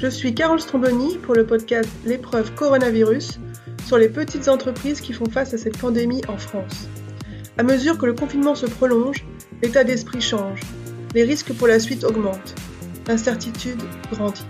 Je suis Carole Stromboni pour le podcast L'épreuve coronavirus sur les petites entreprises qui font face à cette pandémie en France. À mesure que le confinement se prolonge, l'état d'esprit change, les risques pour la suite augmentent, l'incertitude grandit.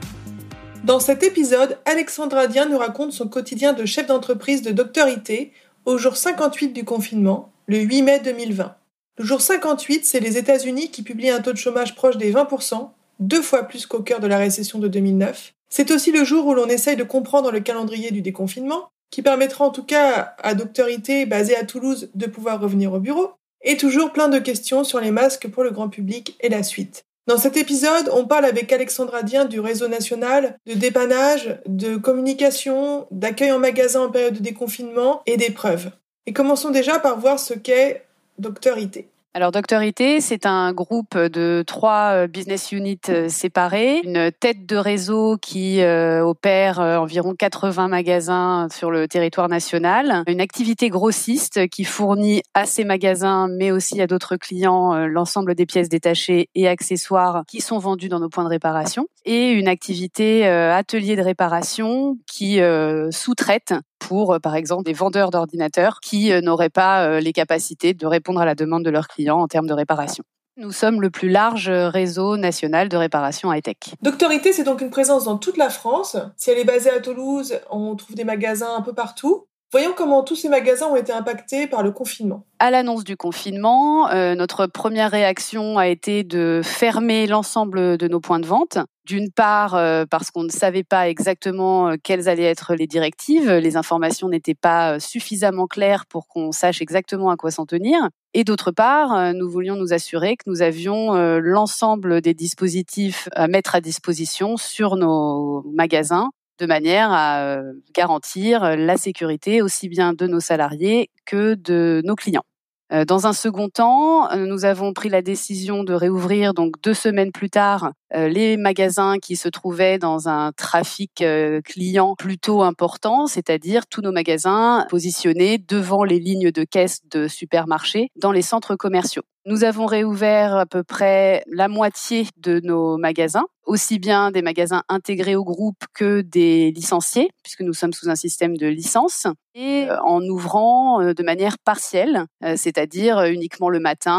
Dans cet épisode, Alexandra Dien nous raconte son quotidien de chef d'entreprise de Docteur IT au jour 58 du confinement, le 8 mai 2020. Le jour 58, c'est les États-Unis qui publient un taux de chômage proche des 20%, deux fois plus qu'au cœur de la récession de 2009. C'est aussi le jour où l'on essaye de comprendre le calendrier du déconfinement, qui permettra en tout cas à Doctorité basé à Toulouse de pouvoir revenir au bureau, et toujours plein de questions sur les masques pour le grand public et la suite. Dans cet épisode, on parle avec Alexandra Dien du réseau national de dépannage, de communication, d'accueil en magasin en période de déconfinement et d'épreuves. Et commençons déjà par voir ce qu'est Docteur IT. Alors Docteur IT, c'est un groupe de trois euh, business units euh, séparés, une tête de réseau qui euh, opère environ 80 magasins sur le territoire national, une activité grossiste qui fournit à ces magasins mais aussi à d'autres clients l'ensemble des pièces détachées et accessoires qui sont vendus dans nos points de réparation. Et une activité atelier de réparation qui sous-traite pour, par exemple, des vendeurs d'ordinateurs qui n'auraient pas les capacités de répondre à la demande de leurs clients en termes de réparation. Nous sommes le plus large réseau national de réparation high-tech. Doctorité, c'est donc une présence dans toute la France. Si elle est basée à Toulouse, on trouve des magasins un peu partout. Voyons comment tous ces magasins ont été impactés par le confinement. À l'annonce du confinement, euh, notre première réaction a été de fermer l'ensemble de nos points de vente. D'une part, euh, parce qu'on ne savait pas exactement euh, quelles allaient être les directives, les informations n'étaient pas suffisamment claires pour qu'on sache exactement à quoi s'en tenir. Et d'autre part, nous voulions nous assurer que nous avions l'ensemble des dispositifs à mettre à disposition sur nos magasins de manière à euh, garantir la sécurité aussi bien de nos salariés que de nos clients. Euh, dans un second temps, euh, nous avons pris la décision de réouvrir donc deux semaines plus tard les magasins qui se trouvaient dans un trafic client plutôt important, c'est-à-dire tous nos magasins positionnés devant les lignes de caisse de supermarchés dans les centres commerciaux. Nous avons réouvert à peu près la moitié de nos magasins aussi bien des magasins intégrés au groupe que des licenciés, puisque nous sommes sous un système de licence, et euh, en ouvrant euh, de manière partielle, euh, c'est-à-dire uniquement le matin,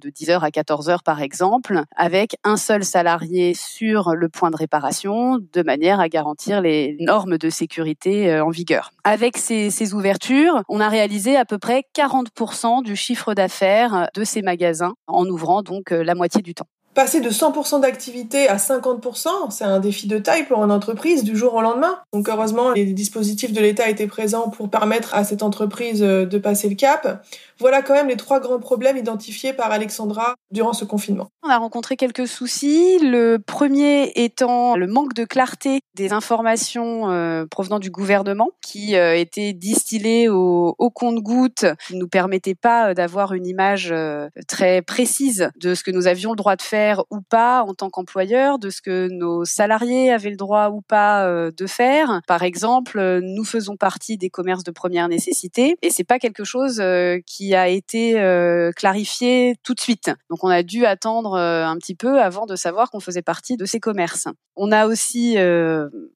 de 10h à 14h par exemple, avec un seul salarié sur le point de réparation, de manière à garantir les normes de sécurité en vigueur. Avec ces, ces ouvertures, on a réalisé à peu près 40% du chiffre d'affaires de ces magasins, en ouvrant donc la moitié du temps. Passer de 100% d'activité à 50%, c'est un défi de taille pour une entreprise du jour au lendemain. Donc heureusement, les dispositifs de l'État étaient présents pour permettre à cette entreprise euh, de passer le cap. Voilà quand même les trois grands problèmes identifiés par Alexandra durant ce confinement. On a rencontré quelques soucis. Le premier étant le manque de clarté des informations euh, provenant du gouvernement qui euh, étaient distillées au, au compte-gouttes, qui ne nous permettaient pas d'avoir une image très précise de ce que nous avions le droit de faire ou pas en tant qu'employeur, de ce que nos salariés avaient le droit ou pas euh, de faire. Par exemple, euh, nous faisons partie des commerces de première nécessité et c'est pas quelque chose euh, a été clarifié tout de suite. Donc on a dû attendre un petit peu avant de savoir qu'on faisait partie de ces commerces. On a aussi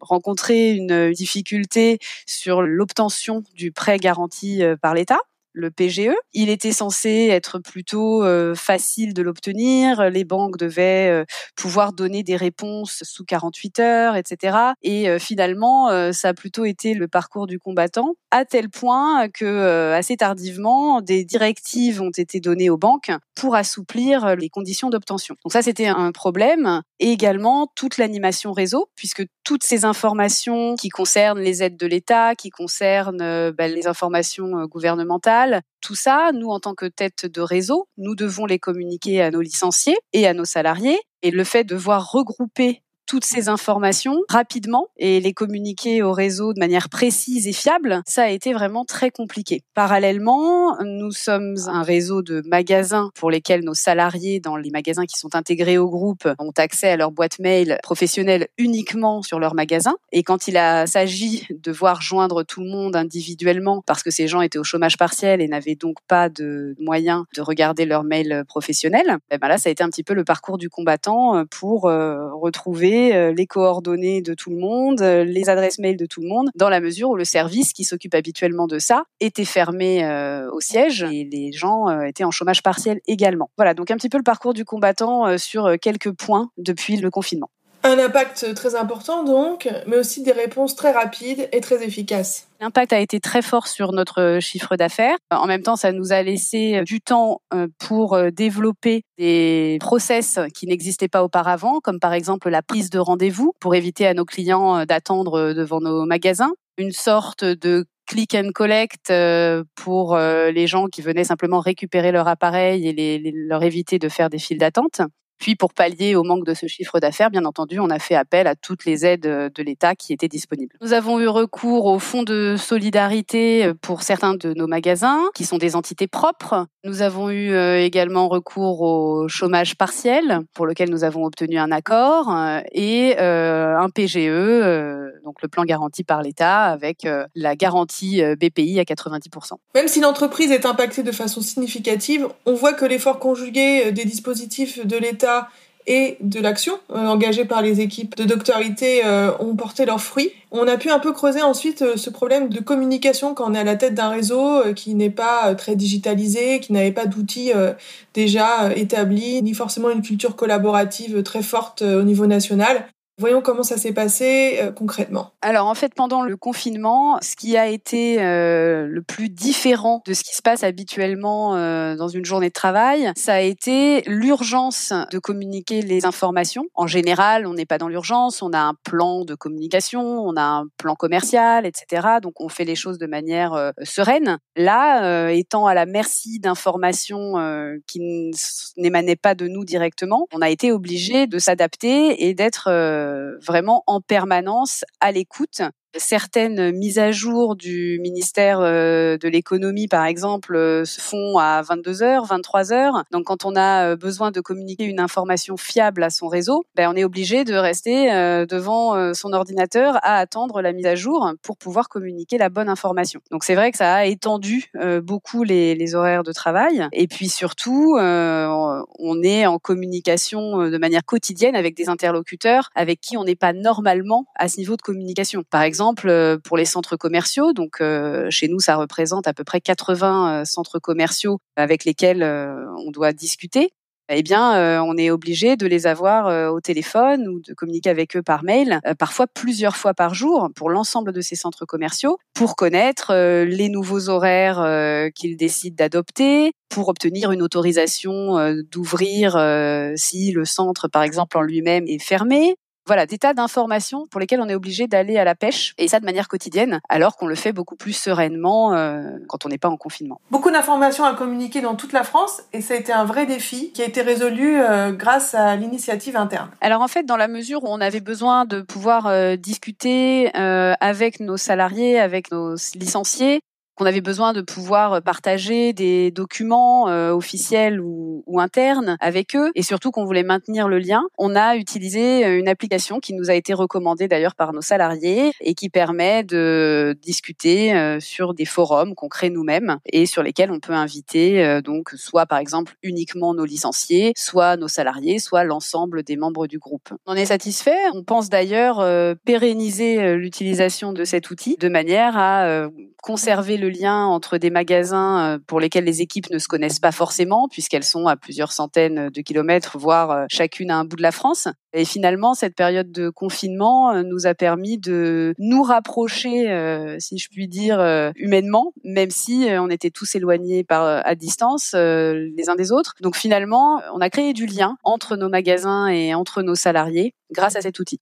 rencontré une difficulté sur l'obtention du prêt garanti par l'État le PGE. Il était censé être plutôt euh, facile de l'obtenir. Les banques devaient euh, pouvoir donner des réponses sous 48 heures, etc. Et euh, finalement, ça a plutôt été le parcours du combattant, à tel point que assez tardivement, des directives ont été données aux banques pour assouplir les conditions d'obtention. Donc ça, c'était un problème. Et également toute l'animation réseau, puisque toutes ces informations qui concernent les aides de l'État, qui concernent ben, les informations gouvernementales tout ça, nous, en tant que tête de réseau, nous devons les communiquer à nos licenciés et à nos salariés. Et le fait de voir regrouper toutes ces informations rapidement et les communiquer au réseau de manière précise et fiable, ça a été vraiment très compliqué. Parallèlement, nous sommes un réseau de magasins pour lesquels nos salariés dans les magasins qui sont intégrés au groupe ont accès à leur boîte mail professionnelle uniquement sur leur magasin. Et quand il s'agit de voir joindre tout le monde individuellement parce que ces gens étaient au chômage partiel et n'avaient donc pas de moyens de regarder leur mail professionnel, eh ben là, ça a été un petit peu le parcours du combattant pour euh, communiquer les coordonnées de tout le monde, les adresses mail de tout le monde, dans la mesure où le service qui s'occupe habituellement de ça était fermé au siège et les gens étaient en chômage partiel également. Voilà, donc un petit peu le parcours du combattant sur quelques points depuis le confinement. Un impact très important donc, mais aussi des réponses très rapides et très efficaces. L'impact a été très fort sur notre chiffre d'affaires. En même temps, ça nous a laissé du temps euh, pour euh, développer des process qui n'existaient pas auparavant, comme par exemple la prise de rendez-vous pour éviter à nos clients euh, d'attendre devant nos magasins. Une sorte de click and collect pour les gens qui venaient simplement récupérer leur appareil et leur éviter de faire des files d'attente. Puis pour pallier au manque de ce chiffre d'affaires, bien entendu, on a fait appel à toutes les aides euh, de l'État qui étaient disponibles. Nous avons eu recours au fonds de solidarité euh, pour certains de nos magasins, qui sont des entités propres. Nous avons eu euh, également recours au chômage partiel, pour lequel nous avons obtenu un accord, et un PGE, donc le plan garanti par l'État, avec la garantie BPI à 90%. Même si l'entreprise est impactée de façon significative, on voit que l'effort conjugué des dispositifs de l'État et de l'action euh, engagée par les équipes de doctorité euh, ont porté leurs fruits. On a pu un peu creuser ensuite euh, ce problème de communication quand on est à la tête d'un réseau qui n'est pas très digitalisé, qui n'avait pas d'outils déjà établis, ni forcément une culture collaborative très forte au niveau national. Voyons comment ça s'est passé euh, concrètement. Alors en fait, pendant le confinement, ce qui a été euh, le plus différent de ce qui se passe habituellement euh, dans une journée de travail, ça a été l'urgence de communiquer les informations. En général, on n'est pas dans l'urgence, on a un plan de communication, on a un plan commercial, etc. Donc on fait les choses de manière sereine. Là, étant à la merci d'informations qui n'émanaient pas de nous directement, on a été obligé de s'adapter et d'être vraiment en permanence à l'écoute Certaines mises à jour du ministère euh, de l'économie, par exemple, euh, se font à 22h, 23h. Donc, quand on a euh, besoin de communiquer une information fiable à son réseau, ben, on est obligé de rester devant son ordinateur à attendre la mise à jour pour pouvoir communiquer la bonne information. Donc, c'est vrai que ça a étendu beaucoup les, les, horaires de travail. Et puis, surtout, on est en communication de manière quotidienne avec des interlocuteurs avec qui on n'est pas normalement à ce niveau de communication. Par exemple, exemple, euh, pour les centres commerciaux, donc euh, chez nous, ça représente à peu près 80 euh, centres commerciaux avec lesquels on doit discuter. Eh bien, on est obligé de les avoir au téléphone ou de communiquer avec eux par mail, parfois plusieurs fois par jour pour l'ensemble de ces centres commerciaux, pour connaître les nouveaux horaires qu'ils décident d'adopter, pour obtenir une autorisation d'ouvrir si le centre, par exemple, en lui-même est fermé, voilà, des tas d'informations pour lesquelles on est obligé d'aller à la pêche, et ça de manière quotidienne, alors qu'on le fait beaucoup plus sereinement euh, quand on n'est pas en confinement. Beaucoup d'informations à communiquer dans toute la France, et ça a été un vrai défi qui a été résolu euh, grâce à l'initiative interne. Alors en fait, dans la mesure où on avait besoin de pouvoir euh, discuter avec nos salariés, avec nos licenciés, qu'on avait besoin de pouvoir partager des documents euh, officiels ou, internes avec eux et surtout qu'on voulait maintenir le lien, on a utilisé euh, une application qui nous a été recommandée d'ailleurs par nos salariés et qui permet de discuter euh, sur des forums qu'on crée nous-mêmes et sur lesquels on peut inviter donc soit par exemple uniquement nos licenciés, soit nos salariés, soit l'ensemble des membres du groupe. On est satisfait. On pense d'ailleurs pérenniser l'utilisation de cet outil de manière à conserver le lien entre des magasins euh, pour lesquels les équipes ne se connaissent pas forcément, puisqu'elles sont à plusieurs centaines de kilomètres, voire euh, chacune à un bout de la France. Et finalement, cette période de confinement euh, nous a permis de nous rapprocher, si je puis dire, humainement, même si on était tous éloignés par à distance les uns des autres. Donc finalement, on a créé du lien entre nos magasins et entre nos salariés grâce à cet outil.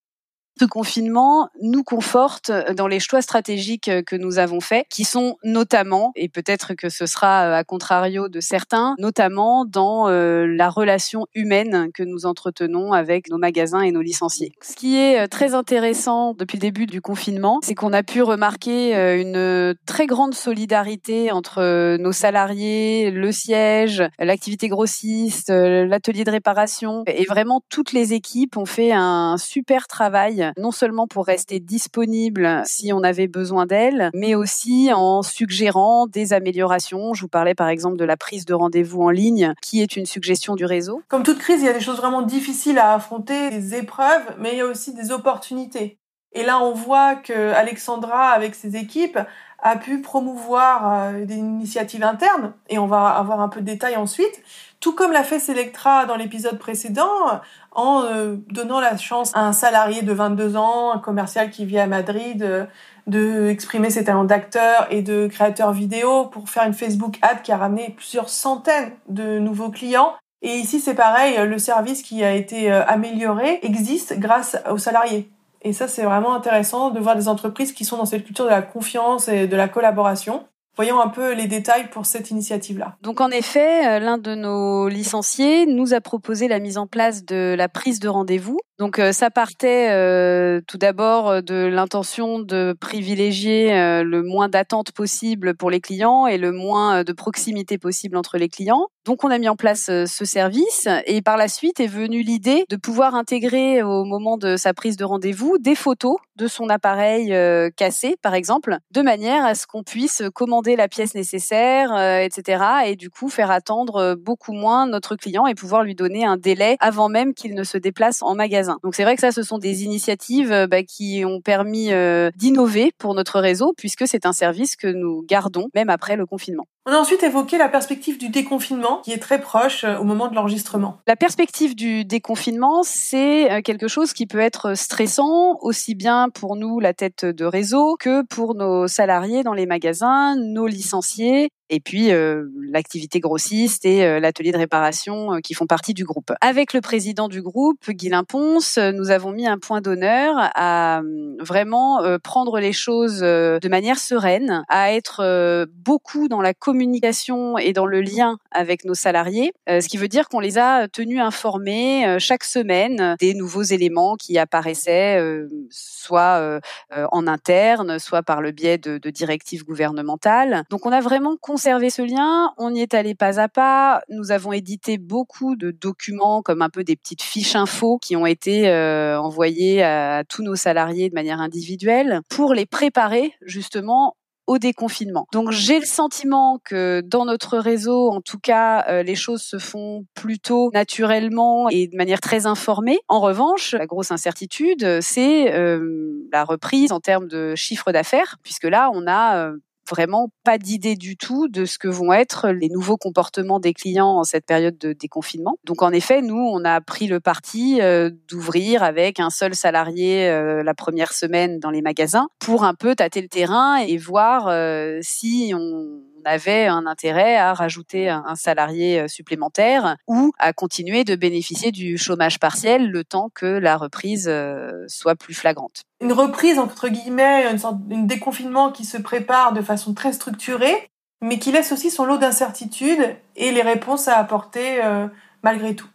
Ce confinement nous conforte dans les choix stratégiques que nous avons faits, qui sont notamment, et peut-être que ce sera euh, à contrario de certains, notamment dans euh, la relation humaine que nous entretenons avec nos magasins et nos licenciés. Ce qui est euh, très intéressant depuis le début du confinement, c'est qu'on a pu remarquer une très grande solidarité entre nos salariés, le siège, l'activité grossiste, l'atelier de réparation, et vraiment toutes les équipes ont fait un super travail non seulement pour rester disponible si on avait besoin d'elle, mais aussi en suggérant des améliorations. Je vous parlais par exemple de la prise de rendez-vous en ligne, qui est une suggestion du réseau. Comme toute crise, il y a des choses vraiment difficiles à affronter, des épreuves, mais il y a aussi des opportunités. Et là, on voit que Alexandra, avec ses équipes, a pu promouvoir euh, des initiatives internes, et on va avoir un peu de détails ensuite, tout comme l'a fait Selectra dans l'épisode précédent, en euh, donnant la chance à un salarié de 22 ans, un commercial qui vit à Madrid, euh, de exprimer ses talents d'acteur et de créateur vidéo pour faire une Facebook ad qui a ramené plusieurs centaines de nouveaux clients. Et ici, c'est pareil, le service qui a été amélioré existe grâce aux salariés. Et ça, c'est vraiment intéressant de voir des entreprises qui sont dans cette culture de la confiance et de la collaboration. Voyons un peu les détails pour cette initiative-là. Donc en effet, euh, l'un de nos licenciés nous a proposé la mise en place de la prise de rendez-vous. Donc euh, ça partait euh, tout d'abord de l'intention de privilégier le moins d'attente possible pour les clients et le moins de proximité possible entre les clients. Donc on a mis en place ce service et par la suite est venue l'idée de pouvoir intégrer au moment de sa prise de rendez-vous des photos de son appareil cassé par exemple, de manière à ce qu'on puisse commander la pièce nécessaire, euh, etc. Et du coup, faire attendre euh, beaucoup moins notre client et pouvoir lui donner un délai avant même qu'il ne se déplace en magasin. Donc c'est vrai que ça, ce sont des initiatives euh, bah, qui ont permis d'innover pour notre réseau puisque c'est un service que nous gardons même après le confinement. On a ensuite évoqué la perspective du déconfinement, qui est très proche au moment de l'enregistrement. La perspective du déconfinement, c'est quelque chose qui peut être stressant, aussi bien pour nous, la tête de réseau, que pour nos salariés dans les magasins, nos licenciés et puis euh, l'activité grossiste et euh, l'atelier de réparation euh, qui font partie du groupe. Avec le président du groupe, Guilain Ponce, nous avons mis un point d'honneur à vraiment prendre les choses de manière sereine, à être beaucoup dans la communication et dans le lien avec nos salariés, ce qui veut dire qu'on les a tenus informés chaque semaine des nouveaux éléments qui apparaissaient, soit en interne, soit par le biais de, directives gouvernementales. Donc on a vraiment conserver ce lien. On y est allé pas à pas. Nous avons édité beaucoup de documents, comme un peu des petites fiches infos qui ont été euh, envoyées à, tous nos salariés de manière individuelle pour les préparer justement au déconfinement. Donc j'ai le sentiment que dans notre réseau, en tout cas, euh, les choses se font plutôt naturellement et de manière très informée. En revanche, la grosse incertitude, c'est euh, la reprise en termes de chiffre d'affaires, puisque là, on a vraiment pas d'idée du tout de ce que vont être les nouveaux comportements des clients en cette période de déconfinement. Donc en effet, nous, on a pris le parti euh, d'ouvrir avec un seul salarié euh, la première semaine dans les magasins pour un peu tâter le terrain et voir euh, si on on avait un intérêt à rajouter un salarié euh, supplémentaire ou à continuer de bénéficier du chômage partiel le temps que la reprise euh, soit plus flagrante. Une reprise, entre guillemets, une sorte de déconfinement qui se prépare de façon très structurée, mais qui laisse aussi son lot d'incertitudes et les réponses à apporter euh, malgré tout.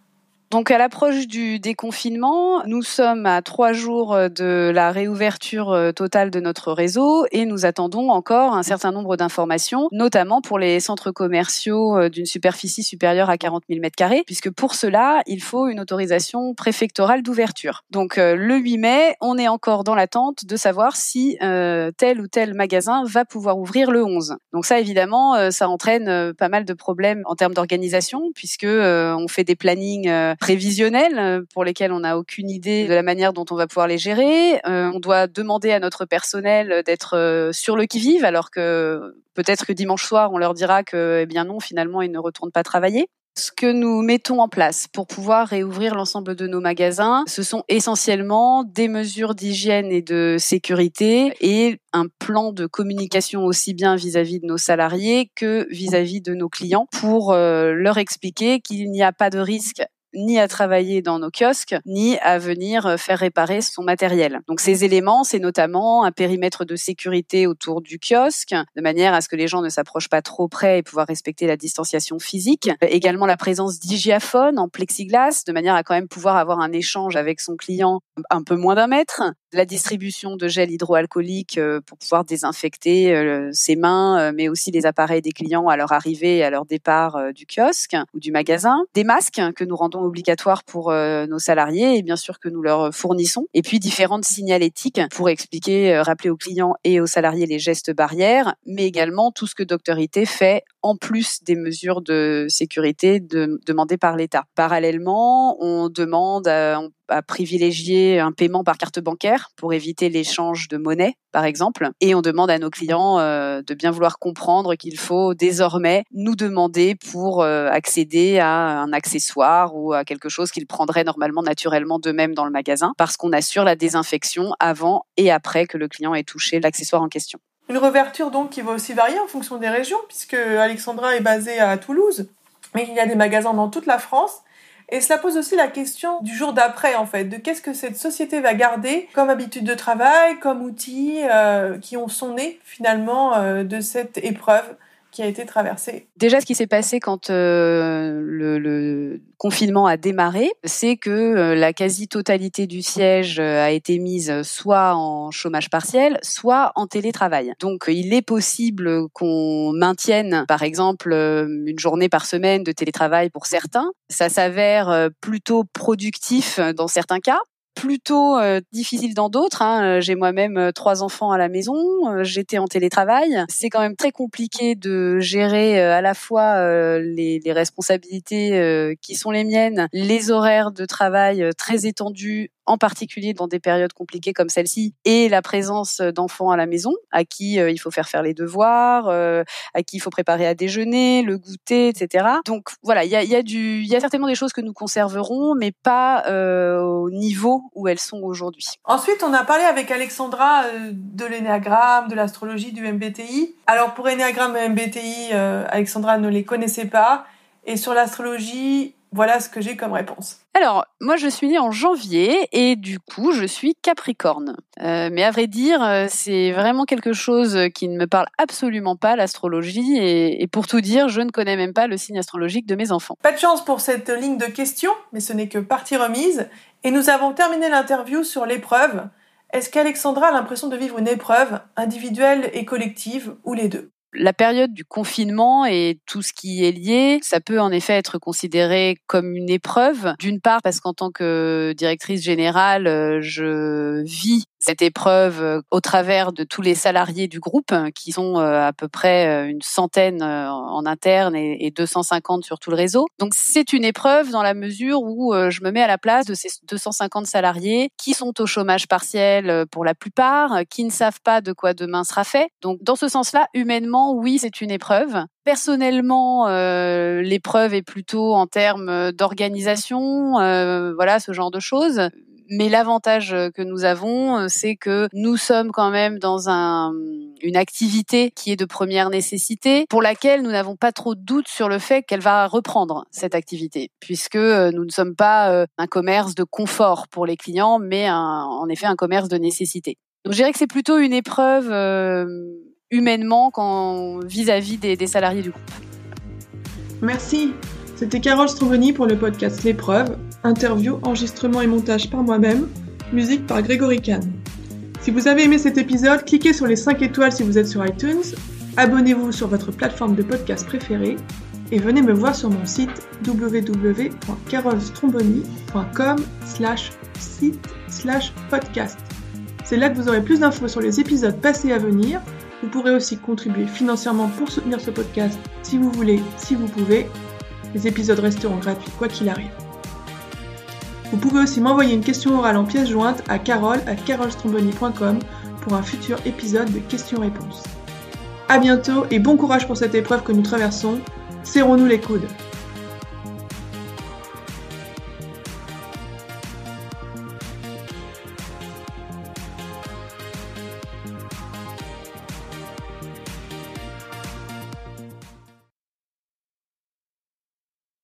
Donc à l'approche du déconfinement, nous sommes à trois jours euh, de la réouverture euh, totale de notre réseau et nous attendons encore un certain nombre d'informations, notamment pour les centres commerciaux euh, d'une superficie supérieure à 40 000 m2, puisque pour cela, il faut une autorisation préfectorale d'ouverture. Donc le 8 mai, on est encore dans l'attente de savoir si tel ou tel magasin va pouvoir ouvrir le 11. Donc ça, évidemment, ça entraîne pas mal de problèmes en termes d'organisation, puisque on fait des plannings prévisionnels euh, pour lesquels on n'a aucune idée de la manière dont on va pouvoir les gérer. Euh, on doit demander à notre personnel d'être euh, sur le qui-vive alors que peut-être que dimanche soir on leur dira que eh bien non finalement ils ne retournent pas travailler. Ce que nous mettons en place pour pouvoir réouvrir l'ensemble de nos magasins, ce sont essentiellement des mesures d'hygiène et de sécurité et un plan de communication aussi bien vis-à-vis de nos salariés que vis-à-vis -vis de nos clients pour leur expliquer qu'il n'y a pas de risque ni à travailler dans nos kiosques, ni à venir euh, faire réparer son matériel. Donc ces éléments, c'est notamment un périmètre de sécurité autour du kiosque, de manière à ce que les gens ne s'approchent pas trop près et pouvoir respecter la distanciation physique. Également la présence d'hygiaphones en plexiglas, de manière à quand même pouvoir avoir un échange avec son client un peu moins d'un mètre. La distribution de gel hydroalcoolique euh, pour pouvoir désinfecter euh, ses mains, mais aussi les appareils des clients à leur arrivée et à leur départ du kiosque ou du magasin. Des masques que nous rendons obligatoires pour nos salariés et bien sûr que nous leur fournissons. Et puis différentes signalétiques pour expliquer, rappeler aux clients et aux salariés les gestes barrières, mais également tout ce que Docteur IT fait en plus des mesures de sécurité demandées par l'État. Parallèlement, on demande à, privilégier un paiement par carte bancaire pour éviter l'échange de monnaie, par exemple. Et on demande à nos clients euh, de bien vouloir comprendre qu'il faut désormais nous demander pour euh, accéder à un accessoire ou à quelque chose qu'ils prendraient normalement naturellement d'eux-mêmes dans le magasin, parce qu'on assure la désinfection avant et après que le client ait touché l'accessoire en question. Une réouverture donc qui va aussi varier en fonction des régions, puisque Alexandra est basée à Toulouse, mais il y a des magasins dans toute la France. Et cela pose aussi la question du jour d'après, en fait, de qu'est-ce que cette société va garder comme habitude de travail, comme outils euh, qui ont son nez finalement euh, de cette épreuve qui a été traversée. Déjà, ce qui s'est passé quand euh, le, confinement a démarré, c'est que euh, la quasi-totalité du siège euh, a été mise soit en chômage partiel, soit en télétravail. Donc, il est possible qu'on maintienne, par exemple, une journée par semaine de télétravail pour certains. Ça s'avère plutôt productif dans certains cas plutôt euh, difficile dans d'autres. Hein. Euh, j'ai moi-même euh, trois enfants à la maison, j'étais en télétravail. C'est quand même très compliqué de gérer à la fois les, responsabilités qui sont les miennes, les horaires de travail très étendus en particulier dans des périodes compliquées comme celle-ci, et la présence d'enfants à la maison, à qui euh, il faut faire faire les devoirs, euh, à qui il faut préparer à déjeuner, le goûter, etc. Donc voilà, il y a, y, a certainement des choses que nous conserverons, mais pas euh, au niveau où elles sont aujourd'hui. Ensuite, on a parlé avec Alexandra de l'énéagramme, de l'astrologie, du MBTI. Alors pour énéagramme et MBTI, Alexandra ne les connaissait pas, et sur l'astrologie, voilà ce que j'ai comme réponse. Alors, moi, je suis née en janvier et du coup, je suis Capricorne. Euh, mais à vrai dire, euh, c'est vraiment quelque chose qui ne me parle absolument pas, l'astrologie. Et, pour tout dire, je ne connais même pas le signe astrologique de mes enfants. Pas de chance pour cette ligne de questions, mais ce n'est que partie remise. Et nous avons terminé l'interview sur l'épreuve. Est-ce qu'Alexandra a l'impression de vivre une épreuve, individuelle et collective, ou les deux? La période du confinement et tout ce qui est lié, ça peut en effet être considéré comme une épreuve. D'une part parce qu'en tant que directrice générale, euh, je vis cette épreuve euh, au travers de tous les salariés du groupe, hein, qui sont euh, à peu près une centaine en interne et 250 sur tout le réseau. Donc c'est une épreuve dans la mesure où je me mets à la place de ces 250 salariés qui sont au chômage partiel pour la plupart, qui ne savent pas de quoi demain sera fait. Donc dans ce sens-là, humainement, oui, c'est une épreuve. Personnellement, euh, l'épreuve est plutôt en termes d'organisation, euh, voilà, ce genre de choses. Mais l'avantage que nous avons, c'est que nous sommes quand même dans une activité qui est de première nécessité, pour laquelle nous n'avons pas trop de doute sur le fait qu'elle va reprendre cette activité, puisque nous ne sommes pas un commerce de confort pour les clients, mais en effet un commerce de nécessité. Donc je dirais que c'est plutôt une épreuve humainement vis-à-vis des, salariés du groupe. Merci. C'était Carole Stromboni pour le podcast L'épreuve, interview, enregistrement et montage par moi-même, musique par Grégory Kahn. Si vous avez aimé cet épisode, cliquez sur les 5 étoiles si vous êtes sur iTunes, abonnez-vous sur votre plateforme de podcast préférée et venez me voir sur mon site www.carolstromboni.com slash site slash podcast. C'est là que vous aurez plus d'infos sur les épisodes passés à venir vous pourrez aussi contribuer financièrement pour soutenir ce podcast si vous voulez, si vous pouvez. Les épisodes resteront gratuits quoi qu'il arrive. Vous pouvez aussi m'envoyer une question orale en pièce jointe à carole à carolstromboni.com pour un futur épisode de questions-réponses. A bientôt et bon courage pour cette épreuve que nous traversons. Serrons-nous les coudes.